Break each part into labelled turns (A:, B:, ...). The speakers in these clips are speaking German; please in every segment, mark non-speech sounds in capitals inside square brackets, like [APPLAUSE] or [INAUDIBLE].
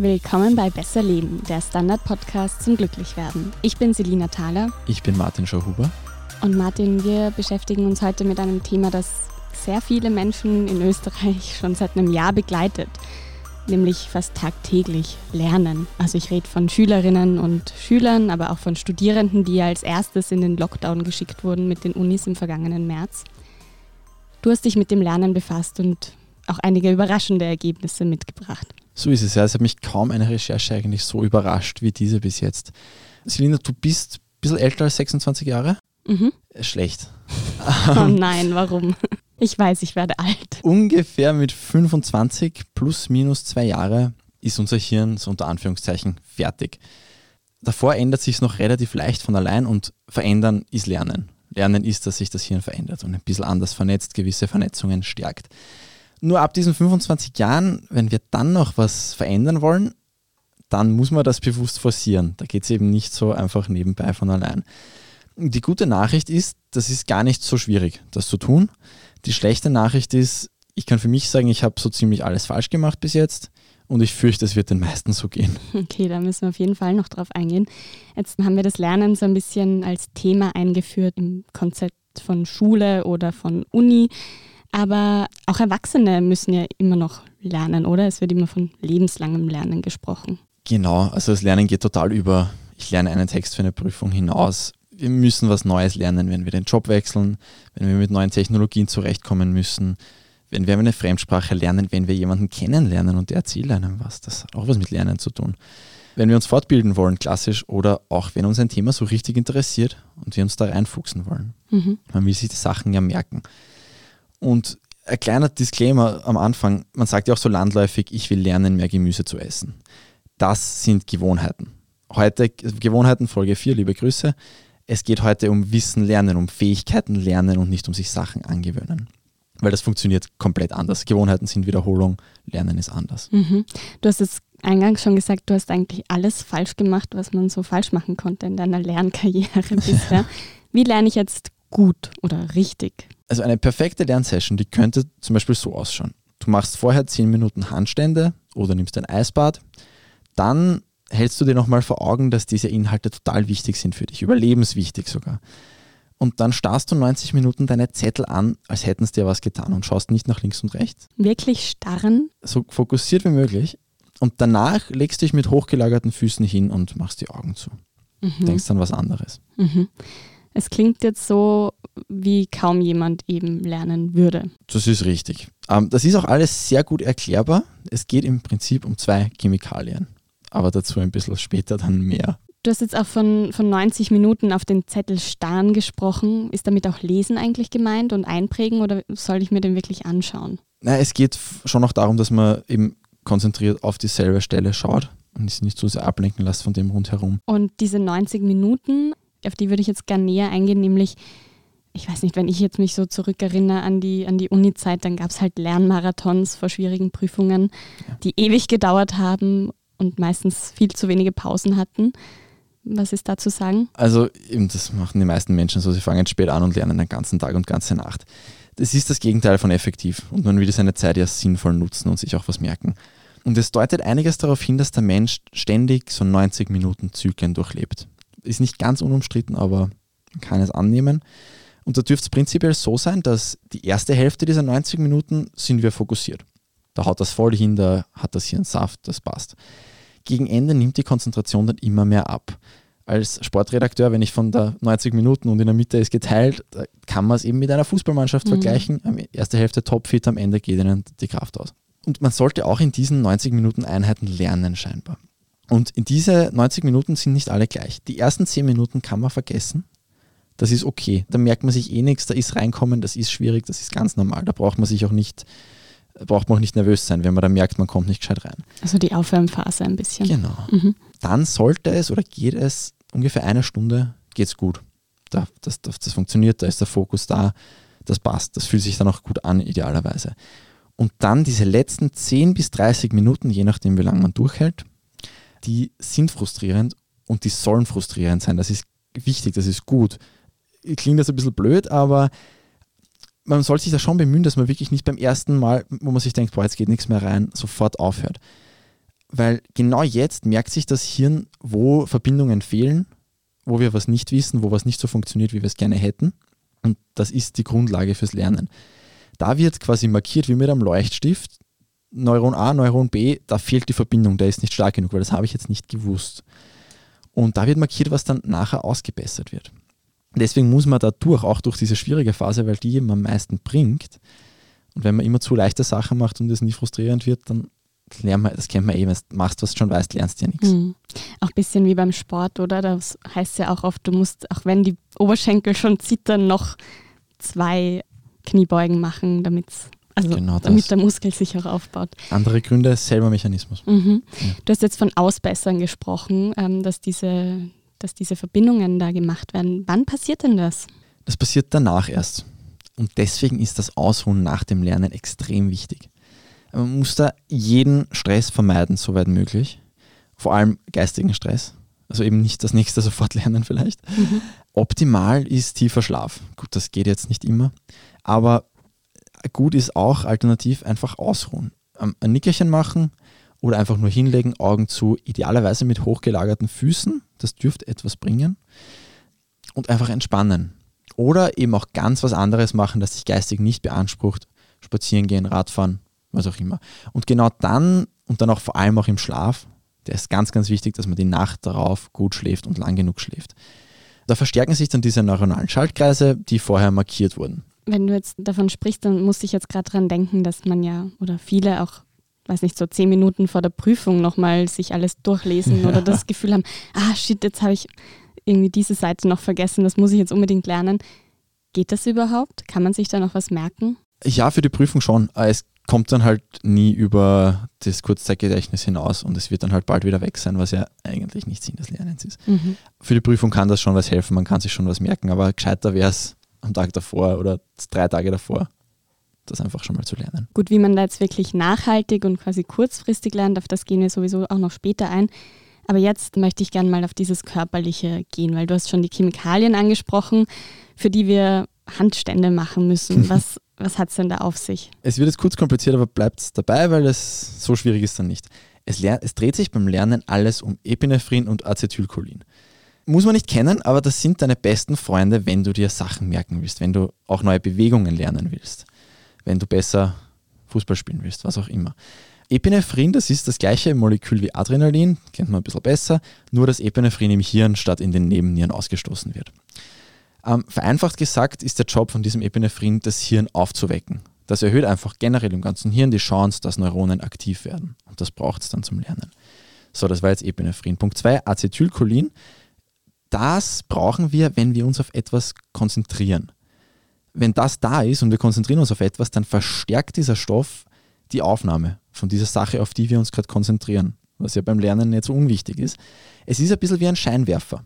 A: Willkommen bei Besser Leben, der Standard-Podcast zum Glücklichwerden. Ich bin Selina Thaler.
B: Ich bin Martin Schauhuber.
A: Und Martin, wir beschäftigen uns heute mit einem Thema, das sehr viele Menschen in Österreich schon seit einem Jahr begleitet, nämlich fast tagtäglich Lernen. Also ich rede von Schülerinnen und Schülern, aber auch von Studierenden, die als erstes in den Lockdown geschickt wurden mit den Unis im vergangenen März. Du hast dich mit dem Lernen befasst und auch einige überraschende Ergebnisse mitgebracht.
B: So ist es ja. Es hat mich kaum eine Recherche eigentlich so überrascht wie diese bis jetzt. Selina, du bist ein bisschen älter als 26 Jahre?
A: Mhm.
B: Schlecht. [LAUGHS]
A: Oh nein, warum? Ich weiß, ich werde alt.
B: Ungefähr mit 25 plus minus zwei Jahre ist unser Hirn so unter Anführungszeichen fertig. Davor ändert sich es noch relativ leicht von allein und verändern ist Lernen. Lernen ist, dass sich das Hirn verändert und ein bisschen anders vernetzt, gewisse Vernetzungen stärkt. Nur ab diesen 25 Jahren, wenn wir dann noch was verändern wollen, dann muss man das bewusst forcieren. Da geht es eben nicht so einfach nebenbei von allein. Die gute Nachricht ist, das ist gar nicht so schwierig, das zu tun. Die schlechte Nachricht ist, ich kann für mich sagen, ich habe so ziemlich alles falsch gemacht bis jetzt und ich fürchte, es wird den meisten so gehen.
A: Okay, da müssen wir auf jeden Fall noch drauf eingehen. Jetzt haben wir das Lernen so ein bisschen als Thema eingeführt im Konzept von Schule oder von Uni. Aber auch Erwachsene müssen ja immer noch lernen, oder? Es wird immer von lebenslangem Lernen gesprochen.
B: Genau, also das Lernen geht total über, ich lerne einen Text für eine Prüfung hinaus. Wir müssen was Neues lernen, wenn wir den Job wechseln, wenn wir mit neuen Technologien zurechtkommen müssen, wenn wir eine Fremdsprache lernen, wenn wir jemanden kennenlernen und der erzählt einem was. Das hat auch was mit Lernen zu tun. Wenn wir uns fortbilden wollen, klassisch, oder auch wenn uns ein Thema so richtig interessiert und wir uns da reinfuchsen wollen. Mhm. Man will sich die Sachen ja merken. Und ein kleiner Disclaimer am Anfang, man sagt ja auch so landläufig, ich will lernen, mehr Gemüse zu essen. Das sind Gewohnheiten. Heute, Gewohnheiten Folge 4, liebe Grüße. Es geht heute um Wissen lernen, um Fähigkeiten lernen und nicht um sich Sachen angewöhnen. Weil das funktioniert komplett anders. Gewohnheiten sind Wiederholung, Lernen ist anders.
A: Mhm. Du hast es eingangs schon gesagt, du hast eigentlich alles falsch gemacht, was man so falsch machen konnte in deiner Lernkarriere [LAUGHS] bisher. Wie lerne ich jetzt gut oder richtig?
B: Also eine perfekte Lernsession, die könnte zum Beispiel so ausschauen. Du machst vorher 10 Minuten Handstände oder nimmst ein Eisbad. Dann hältst du dir nochmal vor Augen, dass diese Inhalte total wichtig sind für dich, überlebenswichtig sogar. Und dann starrst du 90 Minuten deine Zettel an, als hätten es dir was getan und schaust nicht nach links und rechts.
A: Wirklich starren?
B: So fokussiert wie möglich. Und danach legst du dich mit hochgelagerten Füßen hin und machst die Augen zu. Mhm. Denkst an was anderes.
A: Mhm. Es klingt jetzt so, wie kaum jemand eben lernen würde.
B: Das ist richtig. Ähm, das ist auch alles sehr gut erklärbar. Es geht im Prinzip um zwei Chemikalien. Aber dazu ein bisschen später dann mehr.
A: Du hast jetzt auch von, von 90 Minuten auf den Zettel starren gesprochen. Ist damit auch Lesen eigentlich gemeint und einprägen oder soll ich mir den wirklich anschauen?
B: Na, es geht schon auch darum, dass man eben konzentriert auf dieselbe Stelle schaut und sich nicht so sehr ablenken lässt von dem rundherum.
A: Und diese 90 Minuten, auf die würde ich jetzt gerne näher eingehen, nämlich ich weiß nicht, wenn ich jetzt mich so zurückerinnere an die, an die Uni-Zeit, dann gab es halt Lernmarathons vor schwierigen Prüfungen, ja. die ewig gedauert haben und meistens viel zu wenige Pausen hatten. Was ist da zu sagen?
B: Also, eben, das machen die meisten Menschen so, sie fangen spät an und lernen den ganzen Tag und ganze Nacht. Das ist das Gegenteil von effektiv und man will seine Zeit ja sinnvoll nutzen und sich auch was merken. Und es deutet einiges darauf hin, dass der Mensch ständig so 90 Minuten Zyklen durchlebt. Ist nicht ganz unumstritten, aber man kann es annehmen. Und da dürfte es prinzipiell so sein, dass die erste Hälfte dieser 90 Minuten sind wir fokussiert. Da haut das voll hin, da hat das hier einen Saft, das passt. Gegen Ende nimmt die Konzentration dann immer mehr ab. Als Sportredakteur, wenn ich von der 90 Minuten und in der Mitte ist geteilt, kann man es eben mit einer Fußballmannschaft mhm. vergleichen. Erste Hälfte topfit, am Ende geht ihnen die Kraft aus. Und man sollte auch in diesen 90 Minuten Einheiten lernen, scheinbar. Und in diese 90 Minuten sind nicht alle gleich. Die ersten 10 Minuten kann man vergessen das ist okay. Da merkt man sich eh nichts, da ist reinkommen, das ist schwierig, das ist ganz normal. Da braucht man sich auch nicht, braucht man auch nicht nervös sein, wenn man da merkt, man kommt nicht gescheit rein.
A: Also die Aufwärmphase ein bisschen.
B: Genau. Mhm. Dann sollte es oder geht es ungefähr eine Stunde, geht es gut. Da, das, das, das funktioniert, da ist der Fokus da, das passt, das fühlt sich dann auch gut an, idealerweise. Und dann diese letzten 10 bis 30 Minuten, je nachdem, wie lange man durchhält, die sind frustrierend und die sollen frustrierend sein. Das ist wichtig, das ist gut klingt das ein bisschen blöd, aber man soll sich da schon bemühen, dass man wirklich nicht beim ersten Mal, wo man sich denkt, boah, jetzt geht nichts mehr rein, sofort aufhört. weil genau jetzt merkt sich das Hirn, wo Verbindungen fehlen, wo wir was nicht wissen, wo was nicht so funktioniert, wie wir es gerne hätten. Und das ist die Grundlage fürs Lernen. Da wird quasi markiert wie mit einem Leuchtstift, Neuron A, Neuron B, da fehlt die Verbindung, der ist nicht stark genug, weil das habe ich jetzt nicht gewusst. Und da wird markiert, was dann nachher ausgebessert wird. Deswegen muss man da durch, auch durch diese schwierige Phase, weil die eben am meisten bringt. Und wenn man immer zu leichte Sachen macht und es nie frustrierend wird, dann lernt man, das kennt man eh, wenn du machst, was du schon weißt, lernst du ja nichts. Mhm.
A: Auch ein bisschen wie beim Sport, oder? Das heißt ja auch oft, du musst, auch wenn die Oberschenkel schon zittern, noch zwei Kniebeugen machen, damit's, also genau damit der Muskel sich auch aufbaut.
B: Andere Gründe, selber Mechanismus.
A: Mhm. Ja. Du hast jetzt von Ausbessern gesprochen, ähm, dass, diese, dass diese Verbindungen da gemacht werden. Wann passiert denn das?
B: Das passiert danach erst. Und deswegen ist das Ausruhen nach dem Lernen extrem wichtig. Man muss da jeden Stress vermeiden, soweit möglich. Vor allem geistigen Stress. Also eben nicht das nächste sofort [LAUGHS] lernen vielleicht. Mhm. Optimal ist tiefer Schlaf. Gut, das geht jetzt nicht immer. Aber gut ist auch alternativ einfach ausruhen. Ähm, ein Nickerchen machen oder einfach nur hinlegen, Augen zu, idealerweise mit hochgelagerten Füßen. Das dürfte etwas bringen. Und einfach entspannen. Oder eben auch ganz was anderes machen, das sich geistig nicht beansprucht. Spazieren gehen, Radfahren, was auch immer. Und genau dann und dann auch vor allem auch im Schlaf, der ist ganz, ganz wichtig, dass man die Nacht darauf gut schläft und lang genug schläft. Da verstärken sich dann diese neuronalen Schaltkreise, die vorher markiert wurden.
A: Wenn du jetzt davon sprichst, dann muss ich jetzt gerade dran denken, dass man ja oder viele auch, weiß nicht, so zehn Minuten vor der Prüfung nochmal sich alles durchlesen ja. oder das Gefühl haben, ah shit, jetzt habe ich irgendwie diese Seite noch vergessen, das muss ich jetzt unbedingt lernen. Geht das überhaupt? Kann man sich da noch was merken?
B: Ja, für die Prüfung schon. Es kommt dann halt nie über das Kurzzeitgedächtnis hinaus und es wird dann halt bald wieder weg sein, was ja eigentlich nicht Sinn des Lernens ist. Mhm. Für die Prüfung kann das schon was helfen, man kann sich schon was merken, aber gescheiter wäre es am Tag davor oder drei Tage davor, das einfach schon mal zu lernen.
A: Gut, wie man da jetzt wirklich nachhaltig und quasi kurzfristig lernt, auf das gehen wir sowieso auch noch später ein. Aber jetzt möchte ich gerne mal auf dieses Körperliche gehen, weil du hast schon die Chemikalien angesprochen, für die wir Handstände machen müssen. [LAUGHS] Was was hat es denn da auf sich?
B: Es wird jetzt kurz kompliziert, aber bleibt dabei, weil es so schwierig ist dann nicht. Es, es dreht sich beim Lernen alles um Epinephrin und Acetylcholin. Muss man nicht kennen, aber das sind deine besten Freunde, wenn du dir Sachen merken willst, wenn du auch neue Bewegungen lernen willst, wenn du besser Fußball spielen willst, was auch immer. Epinephrin, das ist das gleiche Molekül wie Adrenalin, kennt man ein bisschen besser, nur dass Epinephrin im Hirn statt in den Nebennieren ausgestoßen wird. Ähm, vereinfacht gesagt ist der Job von diesem Epinephrin, das Hirn aufzuwecken. Das erhöht einfach generell im ganzen Hirn die Chance, dass Neuronen aktiv werden. Und das braucht es dann zum Lernen. So, das war jetzt Epinephrin. Punkt 2, Acetylcholin. Das brauchen wir, wenn wir uns auf etwas konzentrieren. Wenn das da ist und wir konzentrieren uns auf etwas, dann verstärkt dieser Stoff die Aufnahme von dieser Sache, auf die wir uns gerade konzentrieren, was ja beim Lernen nicht so unwichtig ist. Es ist ein bisschen wie ein Scheinwerfer.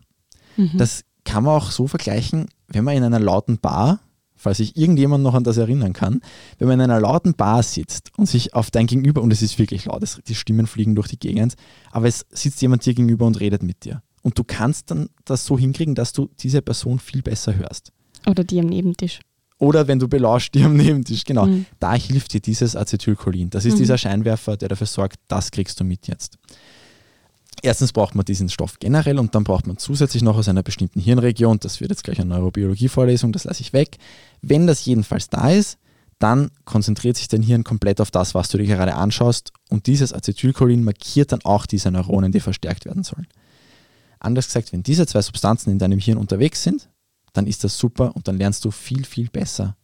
B: Mhm. Das kann man auch so vergleichen, wenn man in einer lauten Bar, falls sich irgendjemand noch an das erinnern kann, wenn man in einer lauten Bar sitzt und sich auf dein Gegenüber, und es ist wirklich laut, die Stimmen fliegen durch die Gegend, aber es sitzt jemand dir gegenüber und redet mit dir. Und du kannst dann das so hinkriegen, dass du diese Person viel besser hörst.
A: Oder die am Nebentisch.
B: Oder wenn du belauscht, die am Nebentisch, genau. Mhm. Da hilft dir dieses Acetylcholin. Das ist mhm. dieser Scheinwerfer, der dafür sorgt, das kriegst du mit jetzt. Erstens braucht man diesen Stoff generell und dann braucht man zusätzlich noch aus einer bestimmten Hirnregion, das wird jetzt gleich eine Neurobiologie-Vorlesung, das lasse ich weg. Wenn das jedenfalls da ist, dann konzentriert sich dein Hirn komplett auf das, was du dir gerade anschaust und dieses Acetylcholin markiert dann auch diese Neuronen, die verstärkt werden sollen. Anders gesagt, wenn diese zwei Substanzen in deinem Hirn unterwegs sind, dann ist das super und dann lernst du viel, viel besser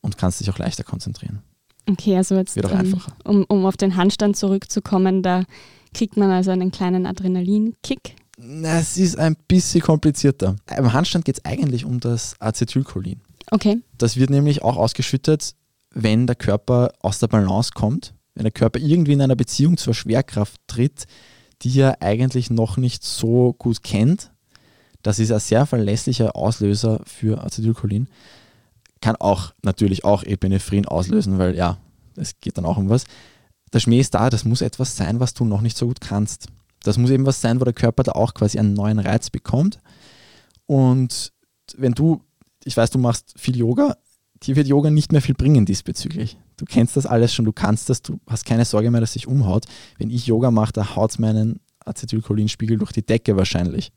B: und kannst dich auch leichter konzentrieren.
A: Okay, also jetzt, Wird auch ähm, einfacher. Um, um auf den Handstand zurückzukommen, da kriegt man also einen kleinen Adrenalinkick.
B: Es ist ein bisschen komplizierter. Beim Handstand geht es eigentlich um das Acetylcholin.
A: Okay.
B: Das wird nämlich auch ausgeschüttet, wenn der Körper aus der Balance kommt, wenn der Körper irgendwie in einer Beziehung zur Schwerkraft tritt, die er eigentlich noch nicht so gut kennt. Das ist ein sehr verlässlicher Auslöser für Acetylcholin. Kann auch natürlich auch Epinephrin auslösen, weil ja, es geht dann auch um was der Schmäh ist da, das muss etwas sein, was du noch nicht so gut kannst. Das muss eben was sein, wo der Körper da auch quasi einen neuen Reiz bekommt. Und wenn du, ich weiß, du machst viel Yoga, dir wird Yoga nicht mehr viel bringen diesbezüglich. Du kennst das alles schon, du kannst das, du hast keine Sorge mehr, dass sich umhaut. Wenn ich Yoga mache, da haut es meinen Acetylcholinspiegel durch die Decke wahrscheinlich.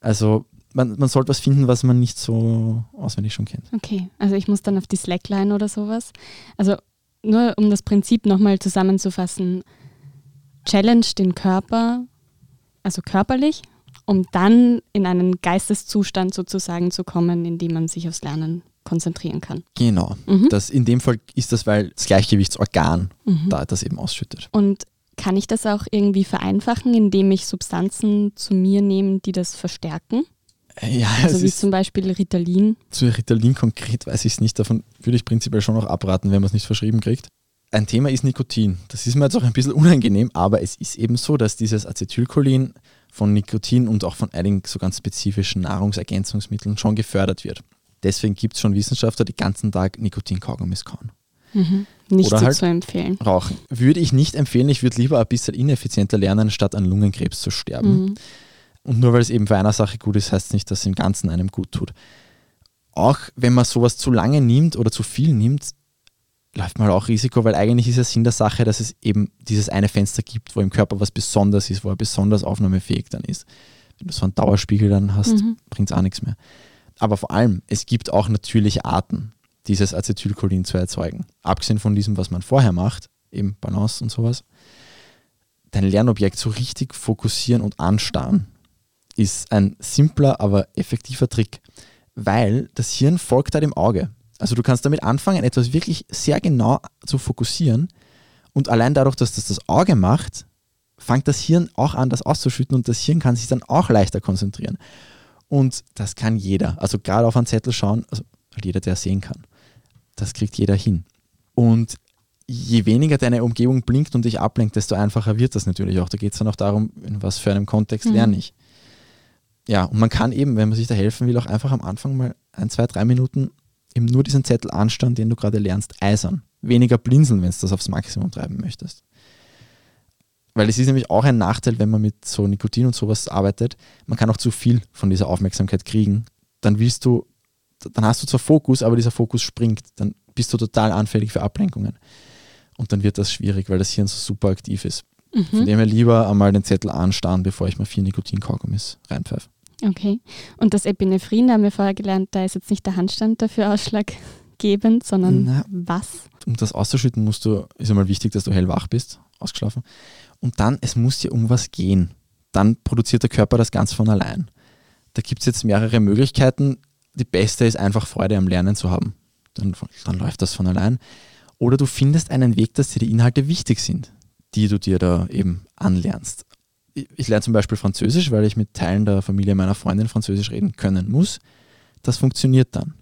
B: Also man, man sollte was finden, was man nicht so auswendig schon kennt.
A: Okay, also ich muss dann auf die Slackline oder sowas. Also nur um das Prinzip nochmal zusammenzufassen, challenge den Körper, also körperlich, um dann in einen Geisteszustand sozusagen zu kommen, in dem man sich aufs Lernen konzentrieren kann.
B: Genau. Mhm. Das, in dem Fall ist das, weil das Gleichgewichtsorgan mhm. da das eben ausschüttet.
A: Und kann ich das auch irgendwie vereinfachen, indem ich Substanzen zu mir nehme, die das verstärken?
B: Ja,
A: also wie zum Beispiel Ritalin.
B: Zu Ritalin konkret weiß ich es nicht. Davon würde ich prinzipiell schon noch abraten, wenn man es nicht verschrieben kriegt. Ein Thema ist Nikotin. Das ist mir jetzt auch ein bisschen unangenehm, aber es ist eben so, dass dieses Acetylcholin von Nikotin und auch von einigen so ganz spezifischen Nahrungsergänzungsmitteln schon gefördert wird. Deswegen gibt es schon Wissenschaftler, die den ganzen Tag Nikotin-Kaugummis kauen.
A: Mhm. Nicht Oder so halt zu empfehlen.
B: Rauchen. Würde ich nicht empfehlen. Ich würde lieber ein bisschen ineffizienter lernen, statt an Lungenkrebs zu sterben. Mhm. Und nur weil es eben für eine Sache gut ist, heißt es nicht, dass es im Ganzen einem gut tut. Auch wenn man sowas zu lange nimmt oder zu viel nimmt, läuft man halt auch Risiko, weil eigentlich ist ja Sinn der Sache, dass es eben dieses eine Fenster gibt, wo im Körper was besonders ist, wo er besonders aufnahmefähig dann ist. Wenn du so einen Dauerspiegel dann hast, mhm. bringt es auch nichts mehr. Aber vor allem, es gibt auch natürliche Arten, dieses Acetylcholin zu erzeugen. Abgesehen von diesem, was man vorher macht, eben Balance und sowas. Dein Lernobjekt so richtig fokussieren und anstarren ist ein simpler, aber effektiver Trick, weil das Hirn folgt da dem Auge. Also du kannst damit anfangen, etwas wirklich sehr genau zu fokussieren und allein dadurch, dass das das Auge macht, fängt das Hirn auch an, das auszuschütten und das Hirn kann sich dann auch leichter konzentrieren. Und das kann jeder. Also gerade auf einen Zettel schauen, also jeder, der sehen kann. Das kriegt jeder hin. Und je weniger deine Umgebung blinkt und dich ablenkt, desto einfacher wird das natürlich auch. Da geht es dann auch darum, in was für einem Kontext mhm. lerne ich. Ja, und man kann eben, wenn man sich da helfen will, auch einfach am Anfang mal ein, zwei, drei Minuten eben nur diesen Zettel anschauen, den du gerade lernst, eisern. Weniger blinzeln, wenn du das aufs Maximum treiben möchtest. Weil es ist nämlich auch ein Nachteil, wenn man mit so Nikotin und sowas arbeitet. Man kann auch zu viel von dieser Aufmerksamkeit kriegen. Dann willst du, dann hast du zwar Fokus, aber dieser Fokus springt. Dann bist du total anfällig für Ablenkungen. Und dann wird das schwierig, weil das Hirn so super aktiv ist. Mhm. Von dem her lieber einmal den Zettel anstarren, bevor ich mal vier Nikotin-Kaugummis reinpfeife.
A: Okay. Und das Epinephrin, da haben wir vorher gelernt, da ist jetzt nicht der Handstand dafür ausschlaggebend, sondern Na, was?
B: Um das auszuschütten, musst du, ist einmal wichtig, dass du hellwach bist, ausgeschlafen. Und dann, es muss dir um was gehen. Dann produziert der Körper das ganz von allein. Da gibt es jetzt mehrere Möglichkeiten. Die beste ist einfach Freude am Lernen zu haben. Dann, dann läuft das von allein. Oder du findest einen Weg, dass dir die Inhalte wichtig sind, die du dir da eben anlernst ich lerne zum Beispiel Französisch, weil ich mit Teilen der Familie meiner Freundin Französisch reden können muss. Das funktioniert dann.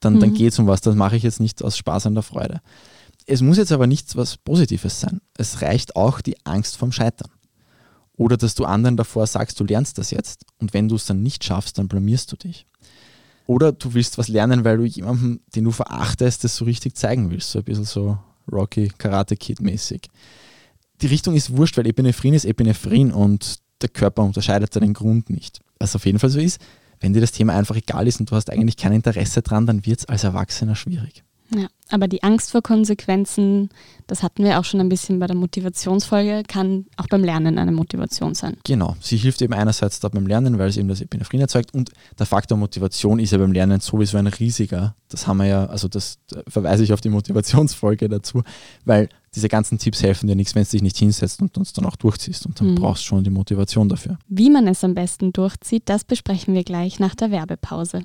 B: Dann, mhm. dann geht es um was. Das mache ich jetzt nicht aus Spaß an der Freude. Es muss jetzt aber nichts was Positives sein. Es reicht auch die Angst vom Scheitern. Oder dass du anderen davor sagst, du lernst das jetzt und wenn du es dann nicht schaffst, dann blamierst du dich. Oder du willst was lernen, weil du jemandem, den du verachtest, das so richtig zeigen willst. So ein bisschen so Rocky Karate Kid mäßig die Richtung ist wurscht, weil Epinephrin ist Epinephrin und der Körper unterscheidet den Grund nicht. Was auf jeden Fall so ist, wenn dir das Thema einfach egal ist und du hast eigentlich kein Interesse dran, dann wird es als Erwachsener schwierig.
A: Ja, aber die Angst vor Konsequenzen, das hatten wir auch schon ein bisschen bei der Motivationsfolge, kann auch beim Lernen eine Motivation sein.
B: Genau, sie hilft eben einerseits da beim Lernen, weil es eben das Epinephrin erzeugt und der Faktor Motivation ist ja beim Lernen sowieso ein riesiger. Das haben wir ja, also das da verweise ich auf die [LAUGHS] Motivationsfolge dazu, weil diese ganzen Tipps helfen dir nichts, wenn du dich nicht hinsetzt und uns dann auch durchziehst und dann mhm. brauchst du schon die Motivation dafür.
A: Wie man es am besten durchzieht, das besprechen wir gleich nach der Werbepause.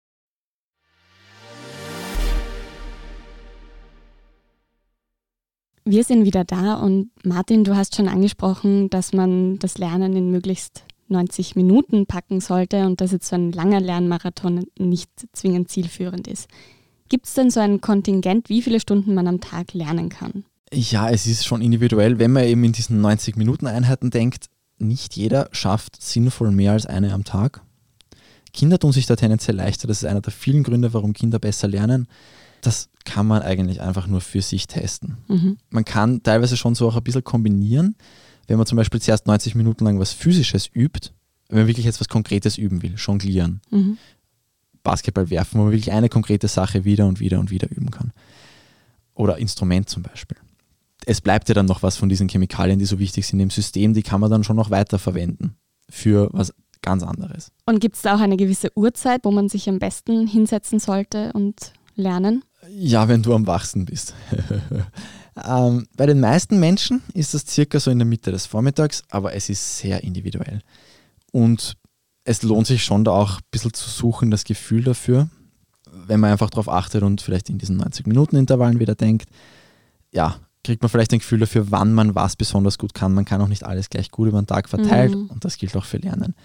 A: Wir sind wieder da und Martin, du hast schon angesprochen, dass man das Lernen in möglichst 90 Minuten packen sollte und dass jetzt so ein langer Lernmarathon nicht zwingend zielführend ist. Gibt es denn so ein Kontingent, wie viele Stunden man am Tag lernen kann?
B: Ja, es ist schon individuell. Wenn man eben in diesen 90 Minuten Einheiten denkt, nicht jeder schafft sinnvoll mehr als eine am Tag. Kinder tun sich da tendenziell leichter. Das ist einer der vielen Gründe, warum Kinder besser lernen. Das kann man eigentlich einfach nur für sich testen. Mhm. Man kann teilweise schon so auch ein bisschen kombinieren, wenn man zum Beispiel zuerst 90 Minuten lang was Physisches übt, wenn man wirklich jetzt was Konkretes üben will, jonglieren, mhm. Basketball werfen, wo man wirklich eine konkrete Sache wieder und wieder und wieder üben kann. Oder Instrument zum Beispiel. Es bleibt ja dann noch was von diesen Chemikalien, die so wichtig sind im System, die kann man dann schon noch weiter verwenden für was ganz anderes.
A: Und gibt es da auch eine gewisse Uhrzeit, wo man sich am besten hinsetzen sollte und lernen?
B: Ja, wenn du am wachsten bist. [LAUGHS] ähm, bei den meisten Menschen ist das circa so in der Mitte des Vormittags, aber es ist sehr individuell. Und es lohnt sich schon da auch ein bisschen zu suchen, das Gefühl dafür, wenn man einfach darauf achtet und vielleicht in diesen 90-Minuten-Intervallen wieder denkt, ja, kriegt man vielleicht ein Gefühl dafür, wann man was besonders gut kann. Man kann auch nicht alles gleich gut über den Tag verteilt mhm. und das gilt auch für Lernen.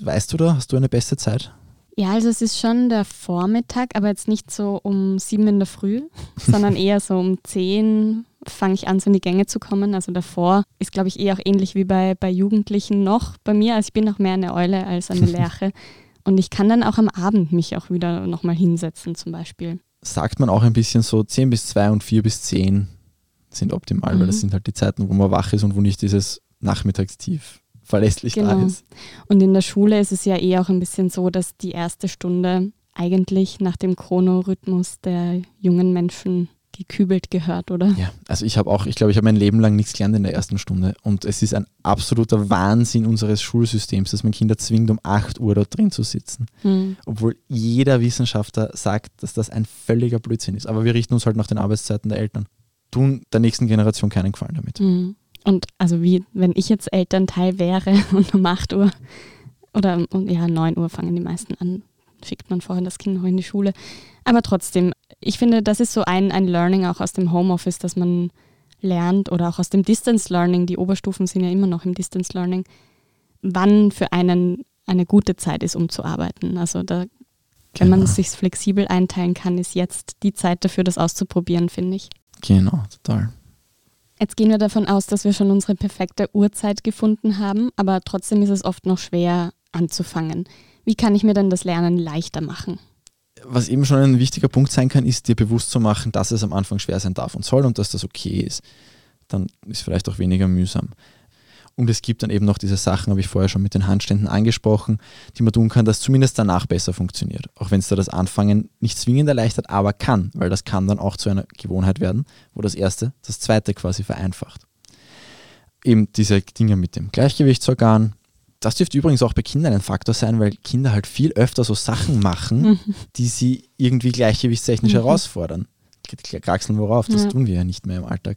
B: Weißt du da, hast du eine beste Zeit?
A: Ja, also es ist schon der Vormittag, aber jetzt nicht so um sieben in der Früh, [LAUGHS] sondern eher so um zehn fange ich an, so in die Gänge zu kommen. Also davor ist, glaube ich, eher auch ähnlich wie bei, bei Jugendlichen noch bei mir. Also ich bin noch mehr eine Eule als eine [LAUGHS] Lerche. Und ich kann dann auch am Abend mich auch wieder nochmal hinsetzen zum Beispiel.
B: Sagt man auch ein bisschen so 10 bis 2 und 4 bis 10 sind optimal, mhm. weil das mhm. sind halt die Zeiten, wo man wach ist und wo nicht dieses Nachmittagstief verlässlich genau. da ist.
A: Und in der Schule ist es ja eh auch ein bisschen so, dass die erste Stunde eigentlich nach dem Chronorhythmus der jungen Menschen gekübelt gehört, oder?
B: Ja, also ich habe auch, ich glaube, ich habe mein Leben lang nichts gelernt in der ersten Stunde und es ist ein absoluter Wahnsinn unseres Schulsystems, dass man Kinder zwingt, um 8 Uhr dort drin zu sitzen. Hm. Obwohl jeder Wissenschaftler sagt, dass das ein völliger Blödsinn ist. Aber wir richten uns halt nach den Arbeitszeiten der Eltern. Tun der nächsten Generation keinen Gefallen damit.
A: Hm. Und also wie, wenn ich jetzt Elternteil wäre [LAUGHS] und um 8 Uhr oder ja, 9 Uhr fangen die meisten an, schickt man vorher das Kind noch in die Schule. Aber trotzdem, ich finde, das ist so ein, ein Learning auch aus dem Homeoffice, dass man lernt oder auch aus dem Distance Learning, die Oberstufen sind ja immer noch im Distance Learning, wann für einen eine gute Zeit ist, um zu arbeiten. Also da, wenn genau. man es sich flexibel einteilen kann, ist jetzt die Zeit dafür, das auszuprobieren, finde ich.
B: Genau, total.
A: Jetzt gehen wir davon aus, dass wir schon unsere perfekte Uhrzeit gefunden haben, aber trotzdem ist es oft noch schwer anzufangen. Wie kann ich mir dann das Lernen leichter machen?
B: Was eben schon ein wichtiger Punkt sein kann, ist dir bewusst zu machen, dass es am Anfang schwer sein darf und soll und dass das okay ist. Dann ist vielleicht auch weniger mühsam. Und es gibt dann eben noch diese Sachen, habe ich vorher schon mit den Handständen angesprochen, die man tun kann, dass zumindest danach besser funktioniert. Auch wenn es da das Anfangen nicht zwingend erleichtert, aber kann, weil das kann dann auch zu einer Gewohnheit werden, wo das erste das zweite quasi vereinfacht. Eben diese Dinge mit dem Gleichgewichtsorgan, das dürfte übrigens auch bei Kindern ein Faktor sein, weil Kinder halt viel öfter so Sachen machen, mhm. die sie irgendwie gleichgewichtstechnisch mhm. herausfordern. Kraxeln worauf, das ja. tun wir ja nicht mehr im Alltag.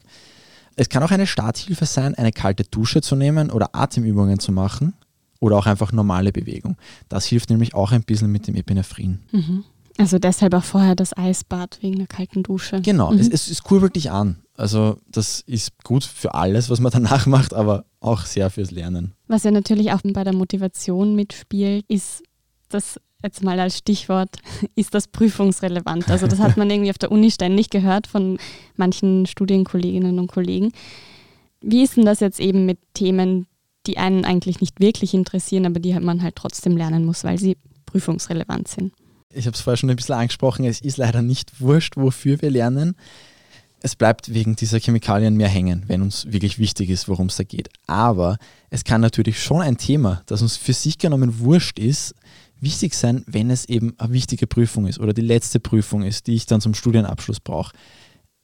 B: Es kann auch eine Starthilfe sein, eine kalte Dusche zu nehmen oder Atemübungen zu machen oder auch einfach normale Bewegung. Das hilft nämlich auch ein bisschen mit dem Epinephrin.
A: Mhm. Also deshalb auch vorher das Eisbad wegen der kalten Dusche.
B: Genau, mhm. es, es, es kurbelt dich an. Also das ist gut für alles, was man danach [LAUGHS] macht, aber auch sehr fürs Lernen.
A: Was ja natürlich auch bei der Motivation mitspielt, ist das jetzt mal als Stichwort, [LAUGHS] ist das prüfungsrelevant? Also das hat man irgendwie auf der Uni ständig gehört von manchen Studienkolleginnen und Kollegen. Wie ist denn das jetzt eben mit Themen, die einen eigentlich nicht wirklich interessieren, aber die man halt trotzdem lernen muss, weil sie prüfungsrelevant sind?
B: Ich habe es vorher schon ein bisschen angesprochen, es ist leider nicht wurscht, wofür wir lernen es bleibt wegen dieser Chemikalien mehr hängen, wenn uns wirklich wichtig ist, worum es da geht. Aber es kann natürlich schon ein Thema, das uns für sich genommen wurscht ist, wichtig sein, wenn es eben eine wichtige Prüfung ist oder die letzte Prüfung ist, die ich dann zum Studienabschluss brauche.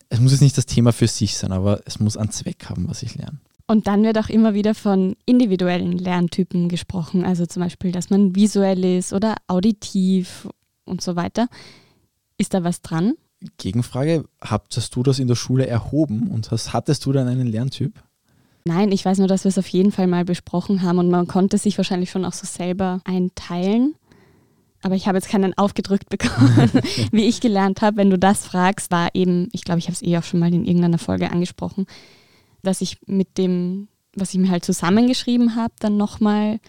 B: Es muss jetzt nicht das Thema für sich sein, aber es muss einen Zweck haben, was ich lerne.
A: Und dann wird auch immer wieder von individuellen Lerntypen gesprochen, also zum Beispiel, dass man visuell ist oder auditiv und so weiter. Ist da was dran?
B: Gegenfrage, hast du das in der Schule erhoben und hast, hattest du dann einen Lerntyp?
A: Nein, ich weiß nur, dass wir es auf jeden Fall mal besprochen haben und man konnte sich wahrscheinlich schon auch so selber einteilen. Aber ich habe jetzt keinen aufgedrückt bekommen, [LAUGHS] [LAUGHS] wie ich gelernt habe. Wenn du das fragst, war eben, ich glaube, ich habe es eh auch schon mal in irgendeiner Folge angesprochen, dass ich mit dem, was ich mir halt zusammengeschrieben habe, dann nochmal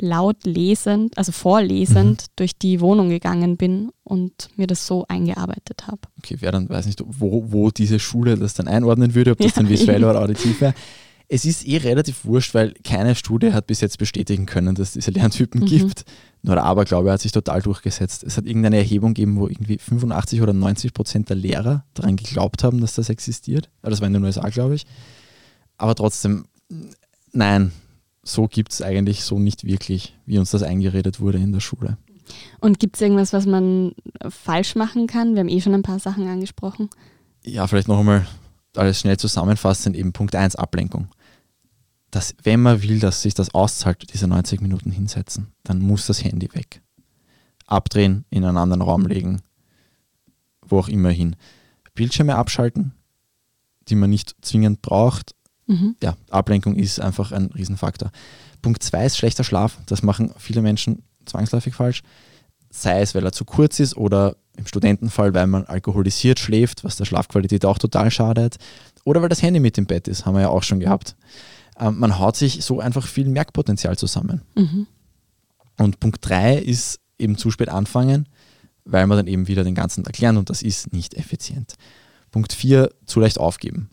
A: laut lesend, also vorlesend, mhm. durch die Wohnung gegangen bin und mir das so eingearbeitet habe.
B: Okay, wer dann weiß nicht, wo, wo diese Schule das dann einordnen würde, ob das ja, dann visuell oder [LAUGHS] auditiv wäre. Es ist eh relativ wurscht, weil keine Studie hat bis jetzt bestätigen können, dass es diese Lerntypen mhm. gibt. Nur der Aberglaube hat sich total durchgesetzt. Es hat irgendeine Erhebung gegeben, wo irgendwie 85 oder 90 Prozent der Lehrer daran geglaubt haben, dass das existiert. Das war in den USA, glaube ich. Aber trotzdem, nein, so gibt es eigentlich so nicht wirklich, wie uns das eingeredet wurde in der Schule.
A: Und gibt es irgendwas, was man falsch machen kann? Wir haben eh schon ein paar Sachen angesprochen.
B: Ja, vielleicht noch einmal alles schnell zusammenfassend, eben Punkt 1, Ablenkung. Dass, wenn man will, dass sich das auszahlt, diese 90 Minuten hinsetzen, dann muss das Handy weg. Abdrehen, in einen anderen Raum legen, wo auch immer hin. Bildschirme abschalten, die man nicht zwingend braucht. Mhm. Ja, Ablenkung ist einfach ein Riesenfaktor. Punkt 2 ist schlechter Schlaf. Das machen viele Menschen zwangsläufig falsch. Sei es, weil er zu kurz ist oder im Studentenfall, weil man alkoholisiert schläft, was der Schlafqualität auch total schadet. Oder weil das Handy mit im Bett ist, haben wir ja auch schon gehabt. Ähm, man haut sich so einfach viel Merkpotenzial zusammen. Mhm. Und Punkt 3 ist eben zu spät anfangen, weil man dann eben wieder den ganzen Tag lernt und das ist nicht effizient. Punkt 4, zu leicht aufgeben.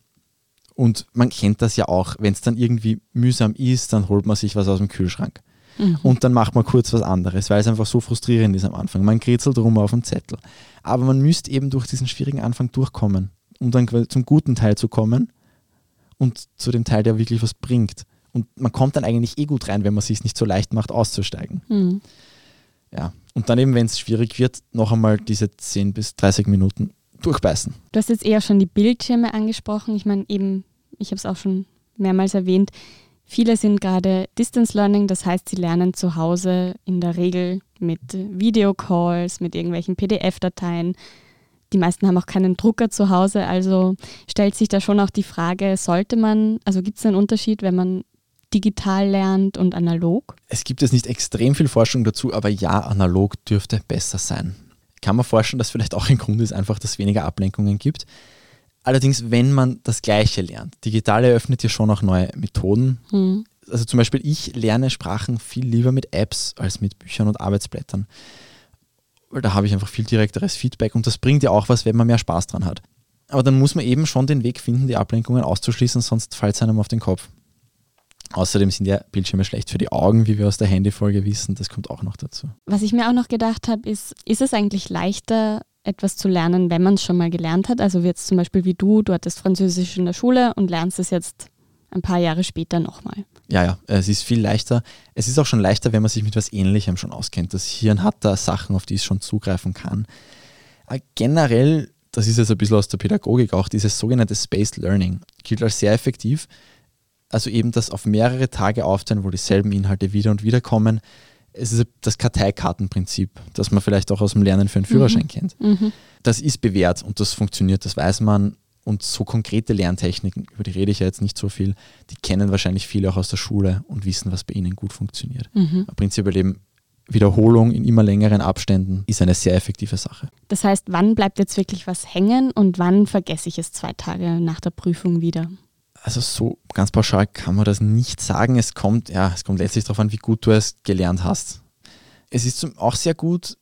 B: Und man kennt das ja auch, wenn es dann irgendwie mühsam ist, dann holt man sich was aus dem Kühlschrank. Mhm. Und dann macht man kurz was anderes, weil es einfach so frustrierend ist am Anfang. Man kritzelt rum auf dem Zettel. Aber man müsste eben durch diesen schwierigen Anfang durchkommen, um dann zum guten Teil zu kommen und zu dem Teil, der wirklich was bringt. Und man kommt dann eigentlich eh gut rein, wenn man es sich nicht so leicht macht, auszusteigen. Mhm. Ja. Und dann eben, wenn es schwierig wird, noch einmal diese 10 bis 30 Minuten durchbeißen.
A: Du hast jetzt eher schon die Bildschirme angesprochen. Ich meine, eben, ich habe es auch schon mehrmals erwähnt, Viele sind gerade Distance Learning, das heißt, sie lernen zu Hause in der Regel mit Videocalls, mit irgendwelchen PDF-Dateien. Die meisten haben auch keinen Drucker zu Hause, also stellt sich da schon auch die Frage, sollte man, also gibt es einen Unterschied, wenn man digital lernt und analog?
B: Es gibt jetzt nicht extrem viel Forschung dazu, aber ja, analog dürfte besser sein. Kann man vorstellen, dass vielleicht auch ein Grund ist einfach, dass es weniger Ablenkungen gibt. Allerdings, wenn man das Gleiche lernt. Digital eröffnet ja schon auch neue Methoden. Mhm. Also zum Beispiel, ich lerne Sprachen viel lieber mit Apps als mit Büchern und Arbeitsblättern. Weil da habe ich einfach viel direkteres Feedback und das bringt ja auch was, wenn man mehr Spaß dran hat. Aber dann muss man eben schon den Weg finden, die Ablenkungen auszuschließen, sonst fällt es einem auf den Kopf. Außerdem sind ja Bildschirme schlecht für die Augen, wie wir aus der Handyfolge wissen. Das kommt auch noch dazu.
A: Was ich mir auch noch gedacht habe, ist, ist es eigentlich leichter, etwas zu lernen, wenn man es schon mal gelernt hat. Also jetzt zum Beispiel wie du, du hattest Französisch in der Schule und lernst es jetzt ein paar Jahre später nochmal.
B: Ja, ja, es ist viel leichter. Es ist auch schon leichter, wenn man sich mit etwas Ähnlichem schon auskennt. Das Hirn hat da Sachen, auf die es schon zugreifen kann. Aber generell, das ist jetzt ein bisschen aus der Pädagogik auch, dieses sogenannte Spaced Learning gilt als sehr effektiv. Also eben das auf mehrere Tage aufteilen, wo dieselben Inhalte wieder und wieder kommen, es ist das Karteikartenprinzip, das man vielleicht auch aus dem Lernen für einen Führerschein mhm. kennt. Mhm. Das ist bewährt und das funktioniert, das weiß man. Und so konkrete Lerntechniken, über die rede ich ja jetzt nicht so viel, die kennen wahrscheinlich viele auch aus der Schule und wissen, was bei ihnen gut funktioniert. Mhm. Prinzipiell eben Wiederholung in immer längeren Abständen ist eine sehr effektive Sache.
A: Das heißt, wann bleibt jetzt wirklich was hängen und wann vergesse ich es zwei Tage nach der Prüfung wieder?
B: also so ganz pauschal kann man das nicht sagen. Es kommt, ja, es kommt letztlich darauf an, wie gut du es gelernt hast. Es ist auch sehr gut,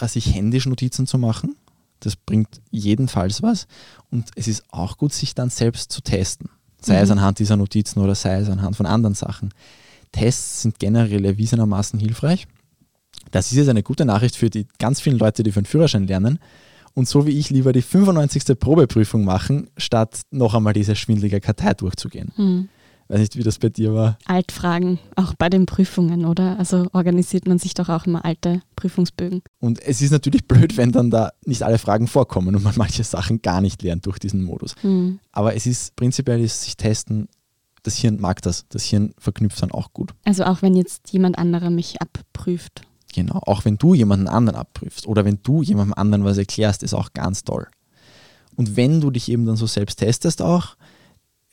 B: sich händisch Notizen zu machen. Das bringt jedenfalls was. Und es ist auch gut, sich dann selbst zu testen. Sei mhm. es anhand dieser Notizen oder sei es anhand von anderen Sachen. Tests sind generell erwiesenermaßen hilfreich. Das ist jetzt eine gute Nachricht für die ganz vielen Leute, die für einen Führerschein lernen und so wie ich lieber die 95. Probeprüfung machen, statt noch einmal diese schwindelige Kartei durchzugehen. Hm. Weiß nicht, wie das bei dir war.
A: Altfragen, auch bei den Prüfungen, oder? Also organisiert man sich doch auch immer alte Prüfungsbögen.
B: Und es ist natürlich blöd, wenn dann da nicht alle Fragen vorkommen und man [LAUGHS] manche Sachen gar nicht lernt durch diesen Modus. Hm. Aber es ist prinzipiell ist sich testen, das Hirn mag das. Das Hirn verknüpft dann auch gut.
A: Also auch wenn jetzt jemand anderer mich abprüft.
B: Genau, auch wenn du jemanden anderen abprüfst oder wenn du jemandem anderen was erklärst, ist auch ganz toll. Und wenn du dich eben dann so selbst testest auch,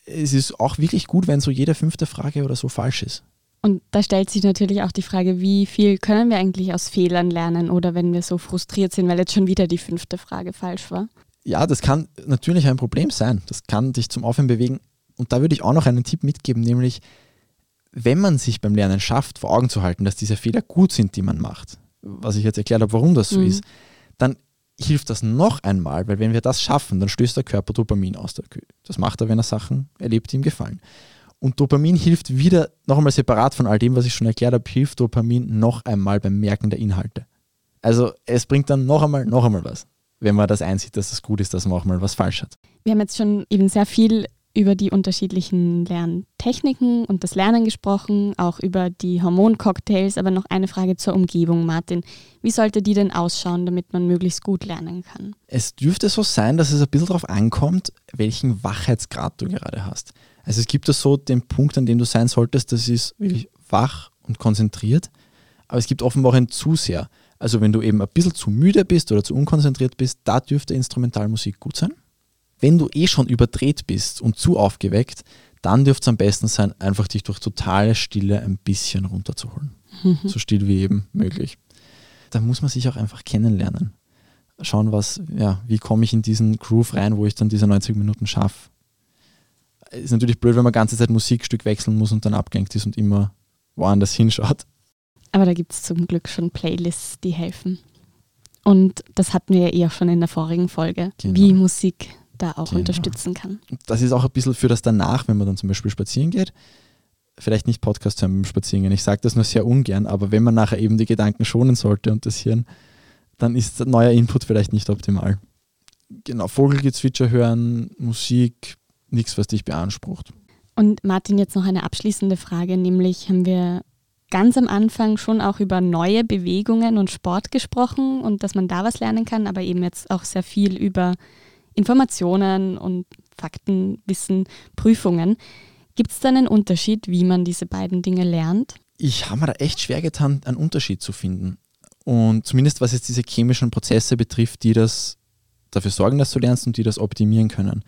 B: es ist auch wirklich gut, wenn so jede fünfte Frage oder so falsch ist.
A: Und da stellt sich natürlich auch die Frage, wie viel können wir eigentlich aus Fehlern lernen oder wenn wir so frustriert sind, weil jetzt schon wieder die fünfte Frage falsch war?
B: Ja, das kann natürlich ein Problem sein. Das kann dich zum Aufhören bewegen. Und da würde ich auch noch einen Tipp mitgeben, nämlich wenn man sich beim Lernen schafft, vor Augen zu halten, dass diese Fehler gut sind, die man macht, was ich jetzt erklärt habe, warum das so mhm. ist, dann hilft das noch einmal, weil wenn wir das schaffen, dann stößt der Körper Dopamin aus. Das macht er, wenn er Sachen erlebt, die ihm gefallen. Und Dopamin hilft wieder, noch einmal separat von all dem, was ich schon erklärt habe, hilft Dopamin noch einmal beim Merken der Inhalte. Also es bringt dann noch einmal, noch einmal was, wenn man das einsieht, dass es gut ist, dass man auch mal was falsch hat.
A: Wir haben jetzt schon eben sehr viel über die unterschiedlichen Lerntechniken und das Lernen gesprochen, auch über die Hormoncocktails, aber noch eine Frage zur Umgebung, Martin. Wie sollte die denn ausschauen, damit man möglichst gut lernen kann?
B: Es dürfte so sein, dass es ein bisschen darauf ankommt, welchen Wachheitsgrad du gerade hast. Also es gibt da so den Punkt, an dem du sein solltest, das ist wirklich wach und konzentriert, aber es gibt offenbar auch ein zu sehr. Also wenn du eben ein bisschen zu müde bist oder zu unkonzentriert bist, da dürfte Instrumentalmusik gut sein. Wenn du eh schon überdreht bist und zu aufgeweckt, dann dürfte es am besten sein, einfach dich durch totale Stille ein bisschen runterzuholen. Mhm. So still wie eben möglich. Da muss man sich auch einfach kennenlernen. Schauen, was, ja, wie komme ich in diesen Groove rein, wo ich dann diese 90 Minuten schaffe. Ist natürlich blöd, wenn man ganze Zeit Musikstück wechseln muss und dann abgelenkt ist und immer woanders hinschaut.
A: Aber da gibt es zum Glück schon Playlists, die helfen. Und das hatten wir ja eh auch schon in der vorigen Folge, genau. wie Musik da auch genau. unterstützen kann.
B: Das ist auch ein bisschen für das danach, wenn man dann zum Beispiel spazieren geht. Vielleicht nicht Podcast hören beim Spazierengehen. Ich sage das nur sehr ungern, aber wenn man nachher eben die Gedanken schonen sollte und das Hirn, dann ist der neuer Input vielleicht nicht optimal. Genau, Vogelgezwitscher hören, Musik, nichts, was dich beansprucht.
A: Und Martin, jetzt noch eine abschließende Frage, nämlich haben wir ganz am Anfang schon auch über neue Bewegungen und Sport gesprochen und dass man da was lernen kann, aber eben jetzt auch sehr viel über Informationen und Faktenwissen, Prüfungen. Gibt es da einen Unterschied, wie man diese beiden Dinge lernt?
B: Ich habe mir da echt schwer getan, einen Unterschied zu finden. Und zumindest was jetzt diese chemischen Prozesse betrifft, die das dafür sorgen, dass du lernst und die das optimieren können.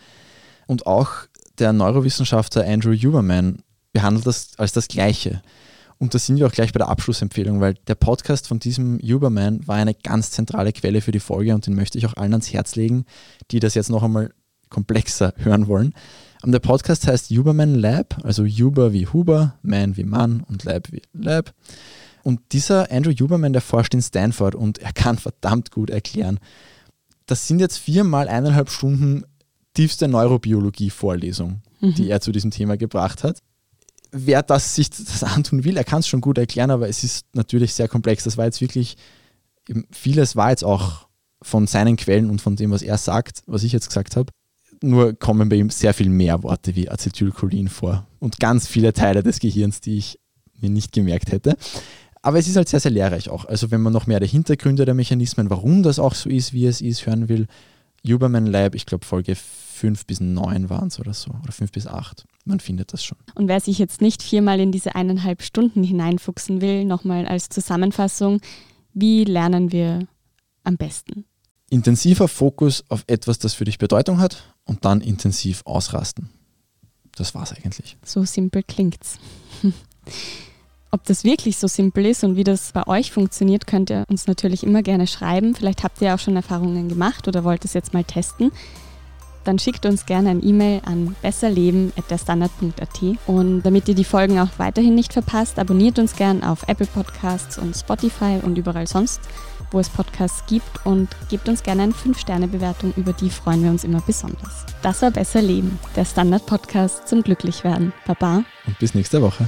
B: Und auch der Neurowissenschaftler Andrew Huberman behandelt das als das Gleiche. Und da sind wir auch gleich bei der Abschlussempfehlung, weil der Podcast von diesem Uberman war eine ganz zentrale Quelle für die Folge und den möchte ich auch allen ans Herz legen, die das jetzt noch einmal komplexer hören wollen. Und der Podcast heißt Uberman Lab, also Uber wie Huber, Man wie Mann und Lab wie Lab. Und dieser Andrew Huberman, der forscht in Stanford und er kann verdammt gut erklären. Das sind jetzt viermal eineinhalb Stunden tiefste Neurobiologie-Vorlesung, mhm. die er zu diesem Thema gebracht hat wer das sich das antun will, er kann es schon gut erklären, aber es ist natürlich sehr komplex. Das war jetzt wirklich, vieles war jetzt auch von seinen Quellen und von dem, was er sagt, was ich jetzt gesagt habe. Nur kommen bei ihm sehr viel mehr Worte wie Acetylcholin vor und ganz viele Teile des Gehirns, die ich mir nicht gemerkt hätte. Aber es ist halt sehr, sehr lehrreich auch. Also wenn man noch mehr der Hintergründe der Mechanismen, warum das auch so ist, wie es ist, hören will, Huberman Lab, ich glaube Folge fünf bis neun waren es oder so, oder fünf bis acht. Man findet das schon.
A: Und wer sich jetzt nicht viermal in diese eineinhalb Stunden hineinfuchsen will, nochmal als Zusammenfassung, wie lernen wir am besten?
B: Intensiver Fokus auf etwas, das für dich Bedeutung hat und dann intensiv ausrasten. Das war's eigentlich.
A: So simpel klingt's. [LAUGHS] Ob das wirklich so simpel ist und wie das bei euch funktioniert, könnt ihr uns natürlich immer gerne schreiben. Vielleicht habt ihr auch schon Erfahrungen gemacht oder wollt es jetzt mal testen dann schickt uns gerne ein E-Mail an besserleben.derstandard.at. Und damit ihr die Folgen auch weiterhin nicht verpasst, abonniert uns gerne auf Apple Podcasts und Spotify und überall sonst, wo es Podcasts gibt und gebt uns gerne eine 5-Sterne-Bewertung, über die freuen wir uns immer besonders. Das war Besser Leben, der Standard-Podcast zum Glücklichwerden. Baba.
B: Und bis nächste Woche.